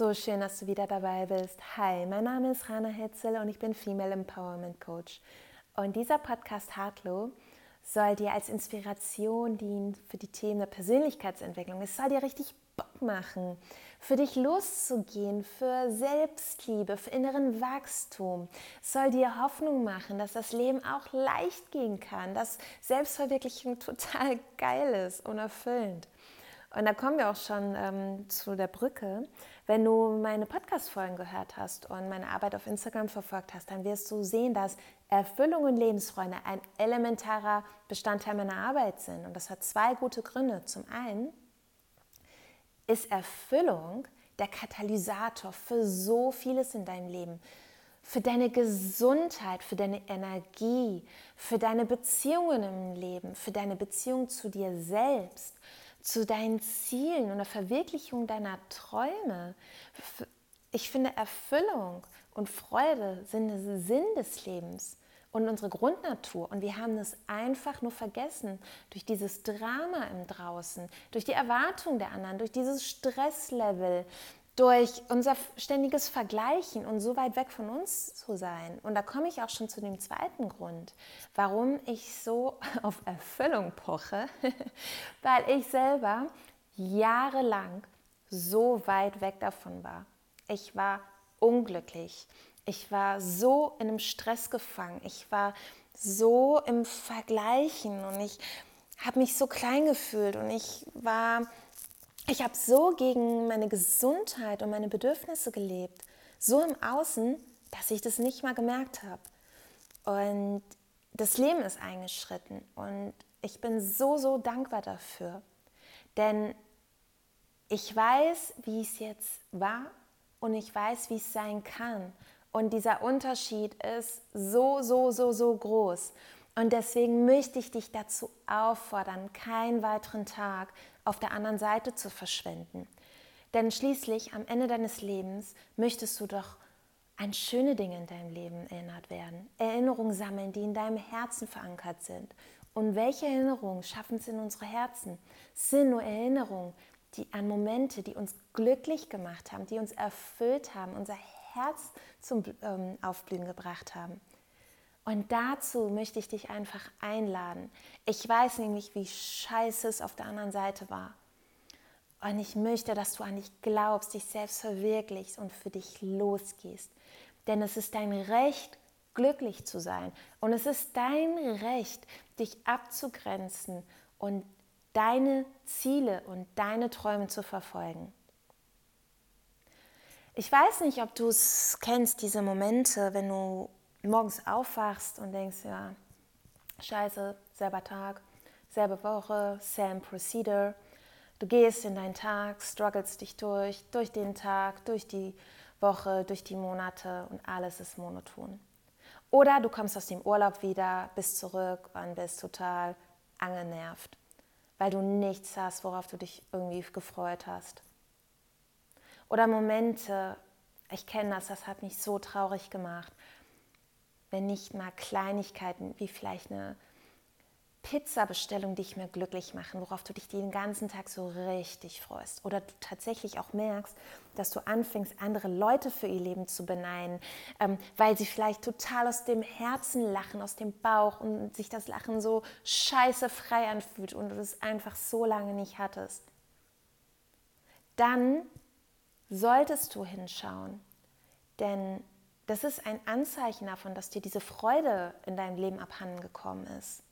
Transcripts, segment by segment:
So schön, dass du wieder dabei bist. Hi, mein Name ist Rana Hetzel und ich bin Female Empowerment Coach. Und dieser Podcast Hardlow soll dir als Inspiration dienen für die Themen der Persönlichkeitsentwicklung. Es soll dir richtig Bock machen, für dich loszugehen, für Selbstliebe, für inneren Wachstum. Es soll dir Hoffnung machen, dass das Leben auch leicht gehen kann, dass Selbstverwirklichung total geil ist und erfüllend. Und da kommen wir auch schon ähm, zu der Brücke. Wenn du meine Podcast-Folgen gehört hast und meine Arbeit auf Instagram verfolgt hast, dann wirst du sehen, dass Erfüllung und Lebensfreude ein elementarer Bestandteil meiner Arbeit sind. Und das hat zwei gute Gründe. Zum einen ist Erfüllung der Katalysator für so vieles in deinem Leben. Für deine Gesundheit, für deine Energie, für deine Beziehungen im Leben, für deine Beziehung zu dir selbst, zu deinen Zielen und der Verwirklichung deiner Träume. Ich finde, Erfüllung und Freude sind der Sinn des Lebens und unsere Grundnatur. Und wir haben es einfach nur vergessen durch dieses Drama im Draußen, durch die Erwartung der anderen, durch dieses Stresslevel, durch unser ständiges Vergleichen und so weit weg von uns zu sein. Und da komme ich auch schon zu dem zweiten Grund, warum ich so auf Erfüllung poche, weil ich selber jahrelang so weit weg davon war. Ich war unglücklich. Ich war so in einem Stress gefangen. Ich war so im Vergleichen und ich habe mich so klein gefühlt und ich war, ich habe so gegen meine Gesundheit und meine Bedürfnisse gelebt, so im Außen, dass ich das nicht mal gemerkt habe. Und das Leben ist eingeschritten und ich bin so, so dankbar dafür. Denn ich weiß, wie es jetzt war und ich weiß, wie es sein kann. Und dieser Unterschied ist so, so, so, so groß. Und deswegen möchte ich dich dazu auffordern, keinen weiteren Tag auf der anderen Seite zu verschwenden. Denn schließlich am Ende deines Lebens möchtest du doch an schöne Dinge in deinem Leben erinnert werden. Erinnerungen sammeln, die in deinem Herzen verankert sind. Und welche Erinnerungen schaffen es in unsere Herzen? Es sind nur Erinnerungen die, an Momente, die uns glücklich gemacht haben, die uns erfüllt haben, unser Herz zum ähm, Aufblühen gebracht haben. Und dazu möchte ich dich einfach einladen. Ich weiß nämlich, wie scheiße es auf der anderen Seite war. Und ich möchte, dass du an dich glaubst, dich selbst verwirklichst und für dich losgehst. Denn es ist dein Recht, glücklich zu sein. Und es ist dein Recht, dich abzugrenzen und deine Ziele und deine Träume zu verfolgen. Ich weiß nicht, ob du es kennst, diese Momente, wenn du morgens aufwachst und denkst, ja, scheiße, selber Tag, selbe Woche, same procedure. Du gehst in deinen Tag, strugglest dich durch, durch den Tag, durch die Woche, durch die Monate und alles ist monoton. Oder du kommst aus dem Urlaub wieder, bist zurück und bist total angenervt, weil du nichts hast, worauf du dich irgendwie gefreut hast. Oder Momente, ich kenne das, das hat mich so traurig gemacht, wenn nicht mal Kleinigkeiten wie vielleicht eine Pizza-Bestellung dich mehr glücklich machen, worauf du dich den ganzen Tag so richtig freust. Oder du tatsächlich auch merkst, dass du anfängst, andere Leute für ihr Leben zu beneiden, ähm, weil sie vielleicht total aus dem Herzen lachen, aus dem Bauch und sich das Lachen so scheiße frei anfühlt und du es einfach so lange nicht hattest. Dann solltest du hinschauen. Denn das ist ein Anzeichen davon, dass dir diese Freude in deinem Leben abhanden gekommen ist.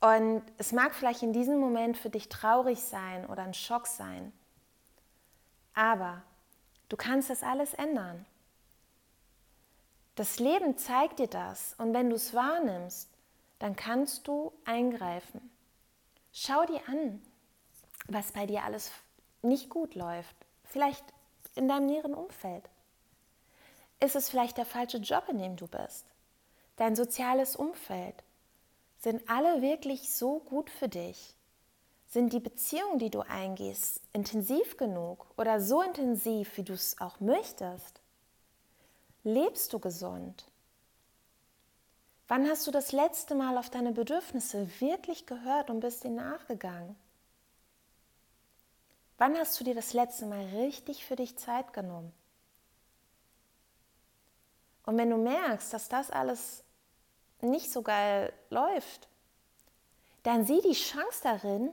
Und es mag vielleicht in diesem Moment für dich traurig sein oder ein Schock sein. Aber du kannst das alles ändern. Das Leben zeigt dir das. Und wenn du es wahrnimmst, dann kannst du eingreifen. Schau dir an, was bei dir alles nicht gut läuft vielleicht in deinem näheren Umfeld? Ist es vielleicht der falsche Job, in dem du bist? Dein soziales Umfeld? Sind alle wirklich so gut für dich? Sind die Beziehungen, die du eingehst, intensiv genug oder so intensiv, wie du es auch möchtest? Lebst du gesund? Wann hast du das letzte Mal auf deine Bedürfnisse wirklich gehört und bist ihnen nachgegangen? Wann hast du dir das letzte Mal richtig für dich Zeit genommen? Und wenn du merkst, dass das alles nicht so geil läuft, dann sieh die Chance darin,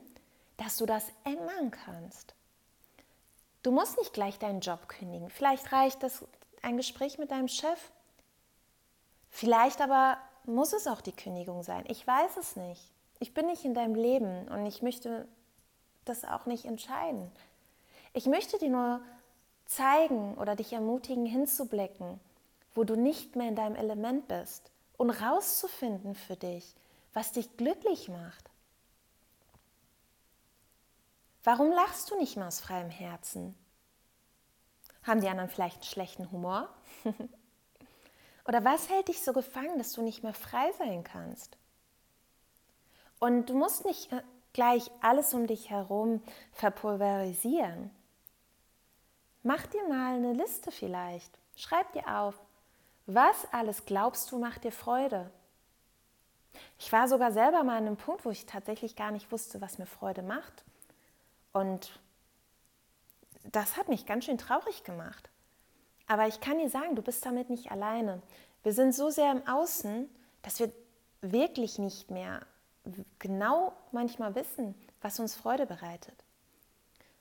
dass du das ändern kannst. Du musst nicht gleich deinen Job kündigen. Vielleicht reicht das ein Gespräch mit deinem Chef. Vielleicht aber muss es auch die Kündigung sein. Ich weiß es nicht. Ich bin nicht in deinem Leben und ich möchte das auch nicht entscheiden. Ich möchte dir nur zeigen oder dich ermutigen, hinzublicken, wo du nicht mehr in deinem Element bist und rauszufinden für dich, was dich glücklich macht. Warum lachst du nicht mehr aus freiem Herzen? Haben die anderen vielleicht einen schlechten Humor? Oder was hält dich so gefangen, dass du nicht mehr frei sein kannst? Und du musst nicht äh, gleich alles um dich herum verpulverisieren. Mach dir mal eine Liste vielleicht. Schreib dir auf, was alles glaubst du macht dir Freude? Ich war sogar selber mal an einem Punkt, wo ich tatsächlich gar nicht wusste, was mir Freude macht. Und das hat mich ganz schön traurig gemacht. Aber ich kann dir sagen, du bist damit nicht alleine. Wir sind so sehr im Außen, dass wir wirklich nicht mehr genau manchmal wissen, was uns Freude bereitet.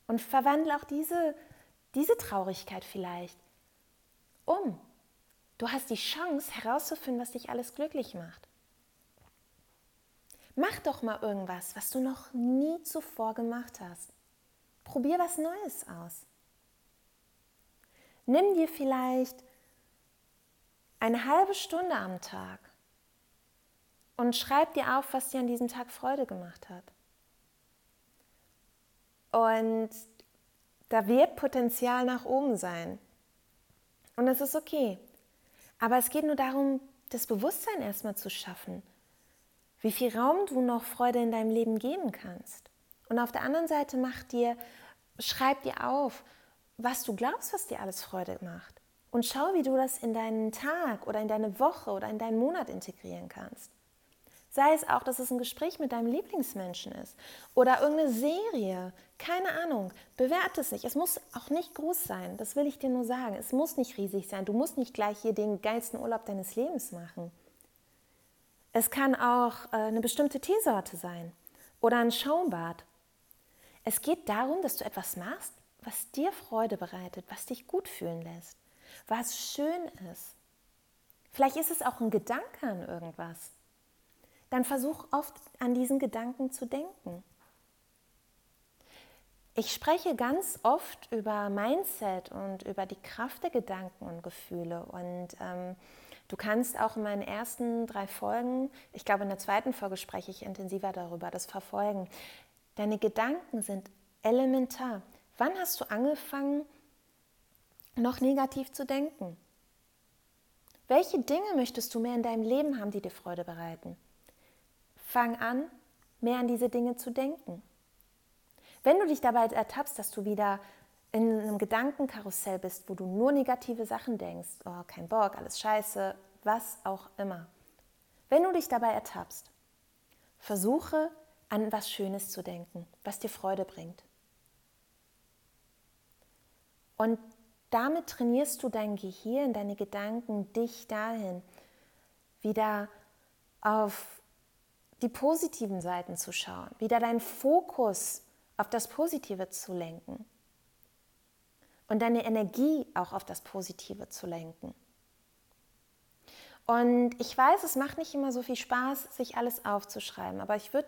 Und verwandle auch diese, diese Traurigkeit vielleicht um. Du hast die Chance herauszufinden, was dich alles glücklich macht. Mach doch mal irgendwas, was du noch nie zuvor gemacht hast. Probier was Neues aus. Nimm dir vielleicht eine halbe Stunde am Tag und schreib dir auf, was dir an diesem Tag Freude gemacht hat. Und da wird Potenzial nach oben sein. Und das ist okay. Aber es geht nur darum, das Bewusstsein erstmal zu schaffen, wie viel Raum du noch Freude in deinem Leben geben kannst. Und auf der anderen Seite mach dir, schreib dir auf, was du glaubst, was dir alles Freude macht. Und schau, wie du das in deinen Tag oder in deine Woche oder in deinen Monat integrieren kannst. Sei es auch, dass es ein Gespräch mit deinem Lieblingsmenschen ist oder irgendeine Serie. Keine Ahnung. Bewerte es nicht. Es muss auch nicht groß sein. Das will ich dir nur sagen. Es muss nicht riesig sein. Du musst nicht gleich hier den geilsten Urlaub deines Lebens machen. Es kann auch äh, eine bestimmte Teesorte sein oder ein Schaumbad. Es geht darum, dass du etwas machst, was dir Freude bereitet, was dich gut fühlen lässt, was schön ist. Vielleicht ist es auch ein Gedanke an irgendwas. Dann versuch oft an diesen Gedanken zu denken. Ich spreche ganz oft über Mindset und über die Kraft der Gedanken und Gefühle. Und ähm, du kannst auch in meinen ersten drei Folgen, ich glaube in der zweiten Folge spreche ich intensiver darüber, das verfolgen. Deine Gedanken sind elementar. Wann hast du angefangen, noch negativ zu denken? Welche Dinge möchtest du mehr in deinem Leben haben, die dir Freude bereiten? Fang an, mehr an diese Dinge zu denken. Wenn du dich dabei ertappst, dass du wieder in einem Gedankenkarussell bist, wo du nur negative Sachen denkst, oh, kein Bock, alles scheiße, was auch immer. Wenn du dich dabei ertappst, versuche an was Schönes zu denken, was dir Freude bringt. Und damit trainierst du dein Gehirn, deine Gedanken, dich dahin, wieder auf die positiven Seiten zu schauen, wieder deinen Fokus auf das Positive zu lenken und deine Energie auch auf das Positive zu lenken. Und ich weiß, es macht nicht immer so viel Spaß, sich alles aufzuschreiben, aber ich, würd,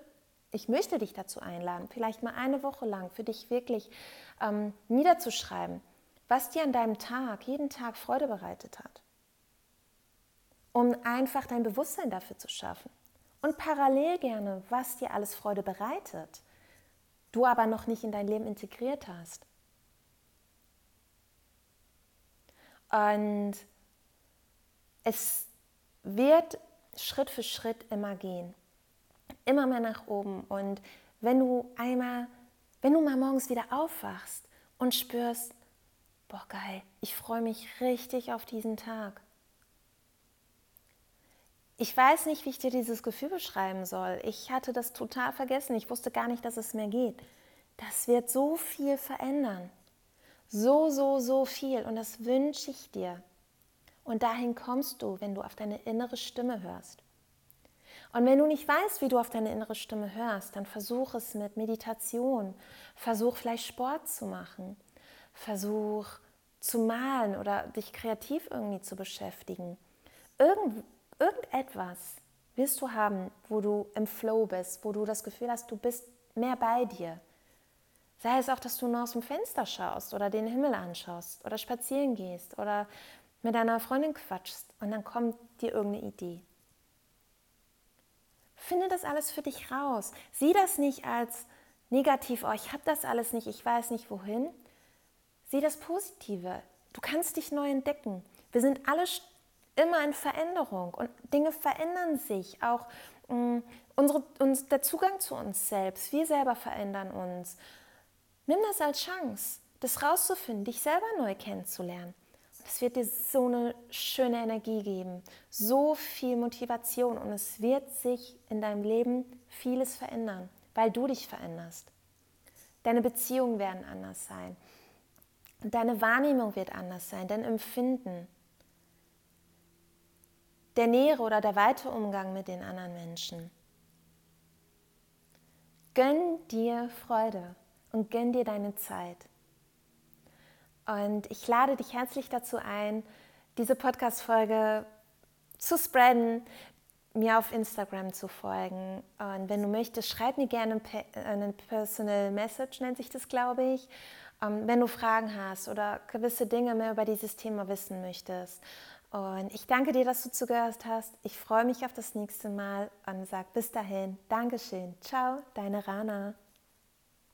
ich möchte dich dazu einladen, vielleicht mal eine Woche lang für dich wirklich ähm, niederzuschreiben, was dir an deinem Tag, jeden Tag Freude bereitet hat. Um einfach dein Bewusstsein dafür zu schaffen. Und parallel gerne, was dir alles Freude bereitet, du aber noch nicht in dein Leben integriert hast. Und es wird Schritt für Schritt immer gehen. Immer mehr nach oben. Und wenn du einmal, wenn du mal morgens wieder aufwachst und spürst, boah geil, ich freue mich richtig auf diesen Tag. Ich weiß nicht, wie ich dir dieses Gefühl beschreiben soll. Ich hatte das total vergessen. Ich wusste gar nicht, dass es mir geht. Das wird so viel verändern. So, so, so viel. Und das wünsche ich dir. Und dahin kommst du, wenn du auf deine innere Stimme hörst. Und wenn du nicht weißt, wie du auf deine innere Stimme hörst, dann versuch es mit Meditation. Versuch vielleicht Sport zu machen. Versuch zu malen oder dich kreativ irgendwie zu beschäftigen. Irgend, irgendetwas wirst du haben, wo du im Flow bist, wo du das Gefühl hast, du bist mehr bei dir. Sei es auch, dass du nur aus dem Fenster schaust oder den Himmel anschaust oder spazieren gehst oder mit deiner Freundin quatschst und dann kommt dir irgendeine Idee. Finde das alles für dich raus. Sieh das nicht als negativ, oh, ich habe das alles nicht, ich weiß nicht wohin. Sieh das Positive. Du kannst dich neu entdecken. Wir sind alle immer in Veränderung und Dinge verändern sich. Auch mh, mm, unsere, uns, der Zugang zu uns selbst. Wir selber verändern uns. Nimm das als Chance, das rauszufinden, dich selber neu kennenzulernen. Es wird dir so eine schöne Energie geben, so viel Motivation und es wird sich in deinem Leben vieles verändern, weil du dich veränderst. Deine Beziehungen werden anders sein. Deine Wahrnehmung wird anders sein, dein Empfinden. Der nähere oder der weite Umgang mit den anderen Menschen. Gönn dir Freude und gönn dir deine Zeit. Und ich lade dich herzlich dazu ein, diese Podcast-Folge zu spreaden, mir auf Instagram zu folgen. Und wenn du möchtest, schreib mir gerne eine Personal Message, nennt sich das, glaube ich. Ähm, wenn du Fragen hast oder gewisse Dinge mehr über dieses Thema wissen möchtest. Und ich danke dir, dass du zugehört hast. Ich freue mich auf das nächste Mal und sage bis dahin, Dankeschön. Ciao, deine Rana.